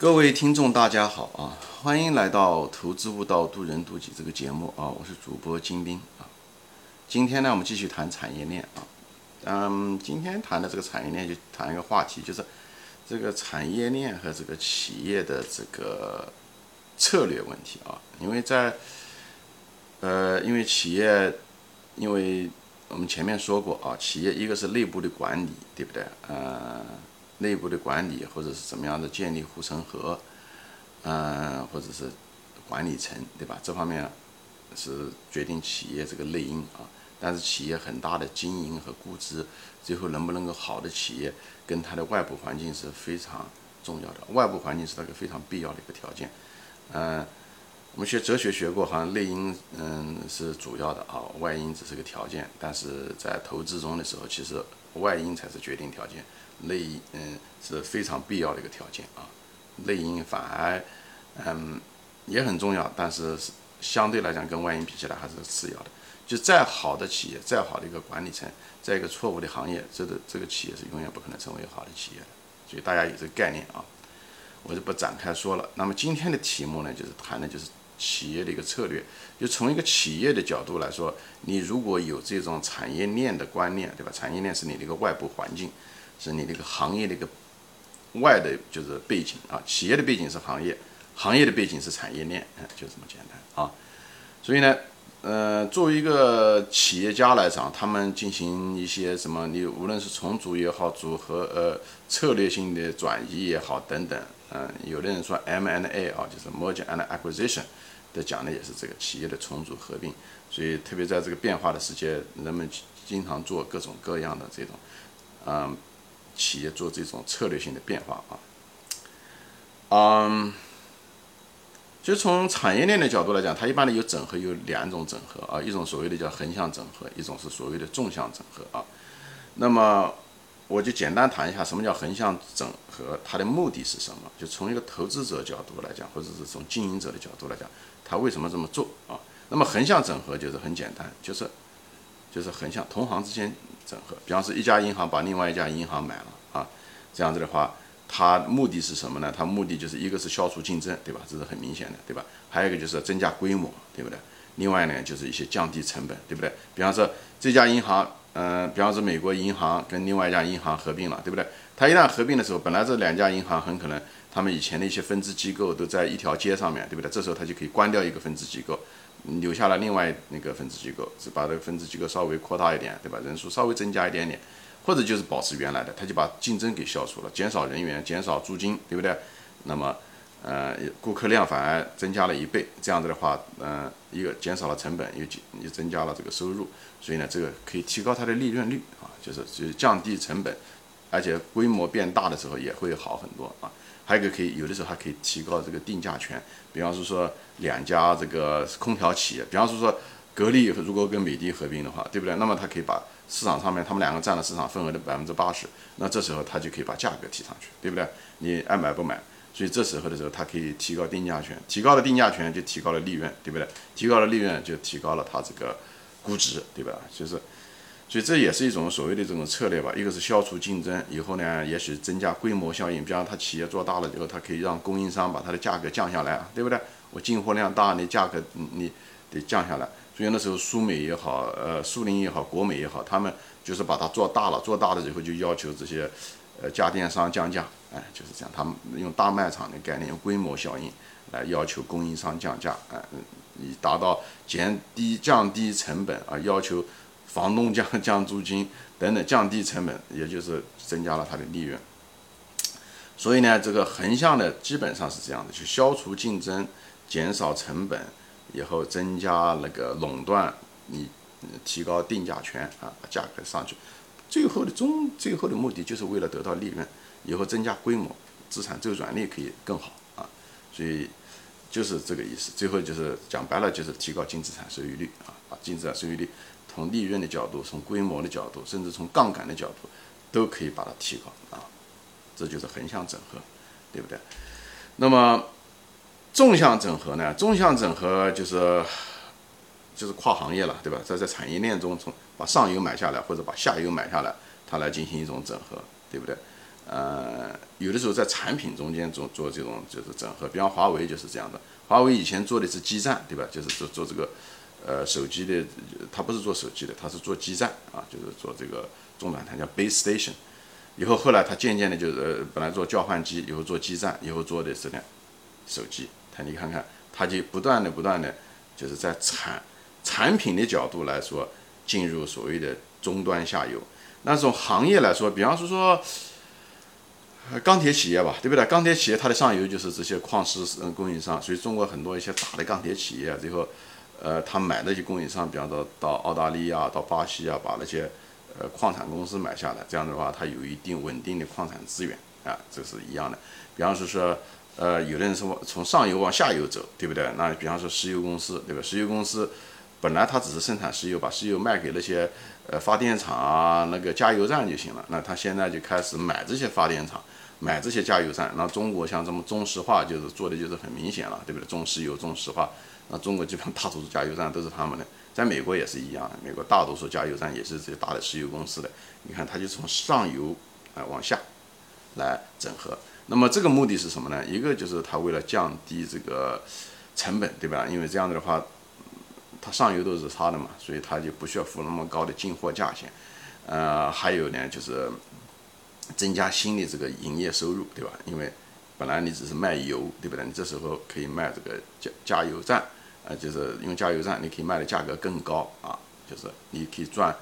各位听众，大家好啊！欢迎来到《投资悟道，渡人渡己》这个节目啊！我是主播金兵啊。今天呢，我们继续谈产业链啊。嗯，今天谈的这个产业链，就谈一个话题，就是这个产业链和这个企业的这个策略问题啊。因为在呃，因为企业，因为我们前面说过啊，企业一个是内部的管理，对不对？呃。内部的管理或者是怎么样的建立护城河，嗯，或者是管理层，对吧？这方面是决定企业这个内因啊。但是企业很大的经营和估值，最后能不能够好的企业，跟它的外部环境是非常重要的。外部环境是那个非常必要的一个条件。嗯，我们学哲学学过，好像内因嗯是主要的啊，外因只是个条件。但是在投资中的时候，其实外因才是决定条件。内因嗯是非常必要的一个条件啊，内因反而嗯也很重要，但是相对来讲跟外因比起来还是次要的。就再好的企业，再好的一个管理层，在一个错误的行业，这个这个企业是永远不可能成为好的企业的。所以大家有这个概念啊，我就不展开说了。那么今天的题目呢，就是谈的就是企业的一个策略。就从一个企业的角度来说，你如果有这种产业链的观念，对吧？产业链是你的一个外部环境。是你这个行业的一个外的，就是背景啊。企业的背景是行业，行业的背景是产业链，就这么简单啊。所以呢，呃，作为一个企业家来讲，他们进行一些什么，你无论是重组也好，组合呃策略性的转移也好等等，嗯，有的人说 M and A 啊，就是 merge and Acquisition 的讲的也是这个企业的重组合并。所以特别在这个变化的世界，人们经常做各种各样的这种，嗯。企业做这种策略性的变化啊，嗯，就从产业链的角度来讲，它一般的有整合，有两种整合啊，一种所谓的叫横向整合，一种是所谓的纵向整合啊。那么我就简单谈一下什么叫横向整合，它的目的是什么？就从一个投资者角度来讲，或者是从经营者的角度来讲，他为什么这么做啊？那么横向整合就是很简单，就是就是横向同行之间。整合，比方说一家银行把另外一家银行买了啊，这样子的话，它目的是什么呢？它目的就是一个是消除竞争，对吧？这是很明显的，对吧？还有一个就是增加规模，对不对？另外呢，就是一些降低成本，对不对？比方说这家银行，嗯，比方说美国银行跟另外一家银行合并了，对不对？它一旦合并的时候，本来这两家银行很可能他们以前的一些分支机构都在一条街上面对不对？这时候它就可以关掉一个分支机构。留下了另外那个分支机构，是把这个分支机构稍微扩大一点，对吧？人数稍微增加一点点，或者就是保持原来的，他就把竞争给消除了，减少人员，减少租金，对不对？那么，呃，顾客量反而增加了一倍，这样子的话，嗯，一个减少了成本，又减又增加了这个收入，所以呢，这个可以提高它的利润率啊，就是就是降低成本，而且规模变大的时候也会好很多啊。还有一个可以，有的时候还可以提高这个定价权。比方说说两家这个空调企业，比方说说格力如果跟美的合并的话，对不对？那么它可以把市场上面他们两个占了市场份额的百分之八十，那这时候它就可以把价格提上去，对不对？你爱买不买？所以这时候的时候，它可以提高定价权，提高了定价权就提高了利润，对不对？提高了利润就提高了它这个估值，对吧？就是。所以这也是一种所谓的这种策略吧，一个是消除竞争，以后呢，也许增加规模效应。比方他企业做大了以后，它可以让供应商把它的价格降下来，对不对？我进货量大，你价格你得降下来。所以那时候苏美也好，呃，苏宁也好，国美也好，他们就是把它做大了，做大了以后就要求这些呃家电商降价，哎，就是这样，他们用大卖场的概念，用规模效应来要求供应商降价，哎，以达到减低降低成本啊，要求。房东降 降租金等等，降低成本，也就是增加了它的利润。所以呢，这个横向的基本上是这样的，去消除竞争，减少成本，以后增加那个垄断，你提高定价权啊，价格上去。最后的终，最后的目的就是为了得到利润，以后增加规模，资产周转率可以更好啊。所以就是这个意思。最后就是讲白了，就是提高净资产收益率啊，把净资产收益率。从利润的角度，从规模的角度，甚至从杠杆的角度，都可以把它提高啊，这就是横向整合，对不对？那么纵向整合呢？纵向整合就是就是跨行业了，对吧？在在产业链中，从把上游买下来或者把下游买下来，它来进行一种整合，对不对？呃，有的时候在产品中间做做这种就是整合，比方华为就是这样的。华为以前做的是基站，对吧？就是做做这个呃手机的，它不是做手机的，它是做基站啊，就是做这个中转台叫 base station。以后后来它渐渐的就是本来做交换机，以后做基站，以后做的是呢手机。它你看看，它就不断的不断的就是在产产品的角度来说，进入所谓的终端下游。那从行业来说，比方说说。钢铁企业吧，对不对？钢铁企业它的上游就是这些矿石供应商，所以中国很多一些大的钢铁企业，最后，呃，他买那些供应商，比方说到澳大利亚、到巴西啊，把那些呃矿产公司买下来，这样的话，它有一定稳定的矿产资源啊，这是一样的。比方说说，呃，有的人是往从上游往下游走，对不对？那比方说石油公司，对吧？石油公司本来它只是生产石油，把石油卖给那些呃发电厂啊、那个加油站就行了。那他现在就开始买这些发电厂。买这些加油站，那中国像这么中石化就是做的就是很明显了，对不对？中石油、中石化，那中国基本上大多数加油站都是他们的，在美国也是一样，美国大多数加油站也是这些大的石油公司的。你看，它就从上游啊往下来整合。那么这个目的是什么呢？一个就是它为了降低这个成本，对吧？因为这样子的话，它上游都是它的嘛，所以它就不需要付那么高的进货价钱。呃，还有呢就是。增加新的这个营业收入，对吧？因为本来你只是卖油，对不对？你这时候可以卖这个加加油站，呃，就是因为加油站你可以卖的价格更高啊，就是你可以赚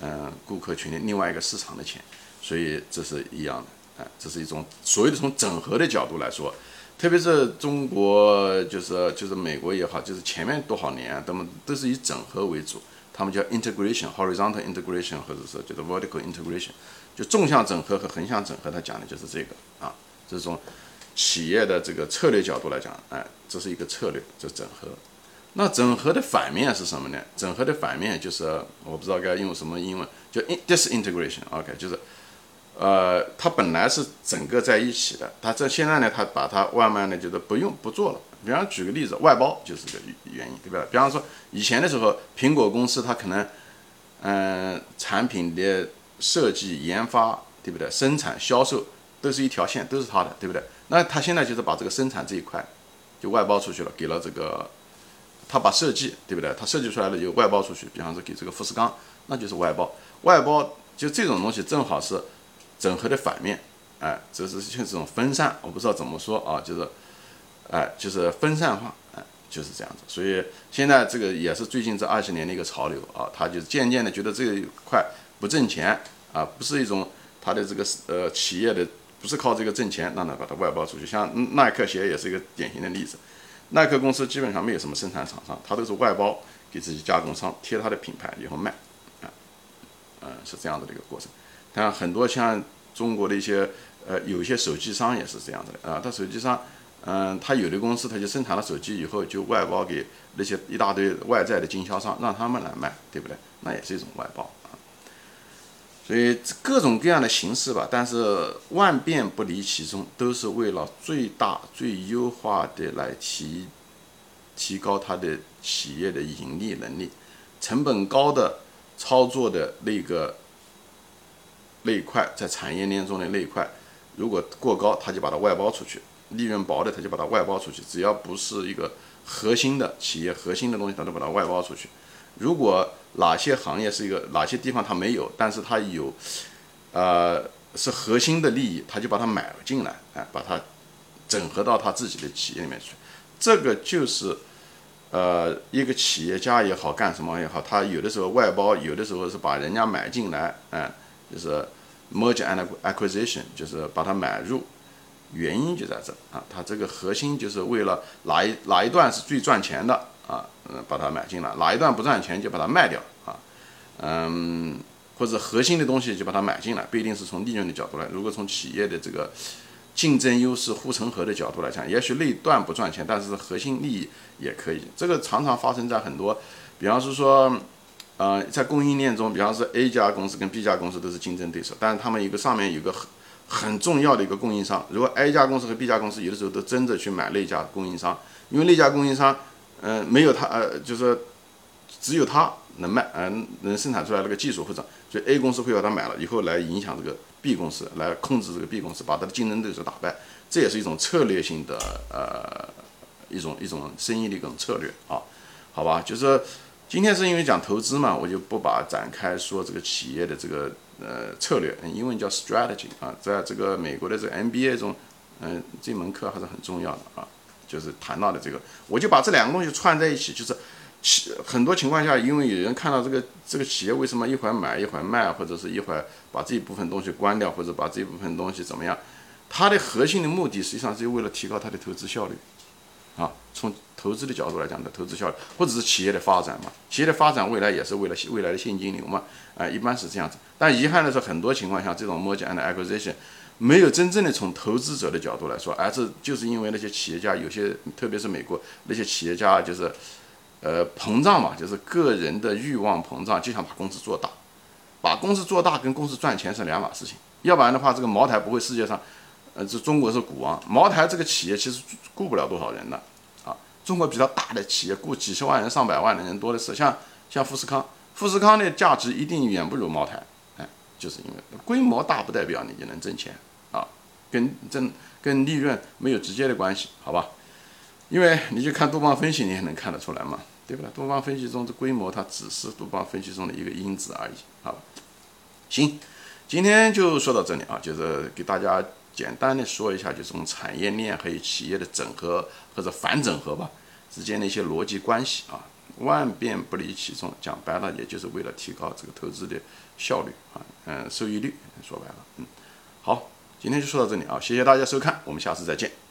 嗯顾客群的另外一个市场的钱，所以这是一样的，哎，这是一种所谓的从整合的角度来说，特别是中国，就是就是美国也好，就是前面多少年，他们都是以整合为主，他们叫 integration，horizontal integration，或者是叫做 vertical integration。就纵向整合和横向整合，它讲的就是这个啊。这种企业的这个策略角度来讲，哎，这是一个策略，这整合。那整合的反面是什么呢？整合的反面就是我不知道该用什么英文，叫 disintegration。OK，就是呃，它本来是整个在一起的，它这现在呢，它把它慢慢的就是不用不做了。比方举个例子，外包就是个原因，对吧？比方说以前的时候，苹果公司它可能嗯产品的设计、研发，对不对？生产、销售都是一条线，都是他的，对不对？那他现在就是把这个生产这一块就外包出去了，给了这个他把设计，对不对？他设计出来了就外包出去，比方说给这个富士康，那就是外包。外包就这种东西正好是整合的反面，哎，这是像这种分散，我不知道怎么说啊，就是哎，就是分散化，哎，就是这样子。所以现在这个也是最近这二十年的一个潮流啊，他就渐渐的觉得这一块。不挣钱啊，不是一种他的这个呃企业的不是靠这个挣钱，让他把它外包出去。像耐克鞋也是一个典型的例子，耐克公司基本上没有什么生产厂商，它都是外包给自己加工商贴它的品牌以后卖，啊，嗯，是这样的一个过程。但很多像中国的一些呃有些手机商也是这样子的啊，他手机商，嗯，他有的公司他就生产了手机以后就外包给那些一大堆外在的经销商，让他们来卖，对不对？那也是一种外包。所以各种各样的形式吧，但是万变不离其宗，都是为了最大、最优化的来提提高它的企业的盈利能力。成本高的操作的那个那一块，在产业链中的那一块，如果过高，它就把它外包出去；利润薄的，它就把它外包出去。只要不是一个核心的企业核心的东西，它都把它外包出去。如果哪些行业是一个哪些地方它没有，但是它有，呃，是核心的利益，他就把它买进来，哎，把它整合到他自己的企业里面去。这个就是，呃，一个企业家也好，干什么也好，他有的时候外包，有的时候是把人家买进来，哎，就是 merge and acquisition，就是把它买入。原因就在这啊，它这个核心就是为了哪一哪一段是最赚钱的。啊，嗯，把它买进来，哪一段不赚钱就把它卖掉啊，嗯，或者核心的东西就把它买进来，不一定是从利润的角度来。如果从企业的这个竞争优势、护城河的角度来讲，也许那一段不赚钱，但是核心利益也可以。这个常常发生在很多，比方是说，呃，在供应链中，比方说 A 家公司跟 B 家公司都是竞争对手，但是他们一个上面有个很很重要的一个供应商，如果 A 家公司和 B 家公司有的时候都争着去买那家供应商，因为那家供应商。嗯，没有他，呃，就是只有他能卖，嗯，能生产出来那个技术或者，所以 A 公司会把它买了以后来影响这个 B 公司，来控制这个 B 公司，把它的竞争对手打败，这也是一种策略性的呃一种一种生意的一种策略啊，好吧，就是今天是因为讲投资嘛，我就不把展开说这个企业的这个呃策略，英文叫 strategy 啊，在这个美国的这个 MBA 中，嗯，这门课还是很重要的啊，就是谈到的这个，我就把这两个东西串在一起，就是。企很多情况下，因为有人看到这个这个企业为什么一会儿买一会儿卖，或者是一会儿把这一部分东西关掉，或者把这一部分东西怎么样？它的核心的目的实际上是为了提高它的投资效率，啊，从投资的角度来讲的投资效率，或者是企业的发展嘛。企业的发展未来也是为了未来的现金流嘛，啊，一般是这样子。但遗憾的是，很多情况下这种 merger and acquisition 没有真正的从投资者的角度来说，而是就是因为那些企业家有些，特别是美国那些企业家就是。呃，膨胀嘛，就是个人的欲望膨胀，就想把公司做大，把公司做大跟公司赚钱是两码事情。要不然的话，这个茅台不会世界上，呃，这中国是股王，茅台这个企业其实雇不了多少人的啊。中国比较大的企业雇几十万人、上百万的人多的是，像像富士康，富士康的价值一定远不如茅台，哎，就是因为规模大不代表你就能挣钱啊，跟挣跟利润没有直接的关系，好吧？因为你就看杜邦分析，你也能看得出来嘛。对不对？多方分析中的规模，它只是多方分析中的一个因子而已。好，行，今天就说到这里啊，就是给大家简单的说一下，就是从产业链还有企业的整合或者反整合吧之间的一些逻辑关系啊，万变不离其宗。讲白了，也就是为了提高这个投资的效率啊，嗯，收益率。说白了，嗯，好，今天就说到这里啊，谢谢大家收看，我们下次再见。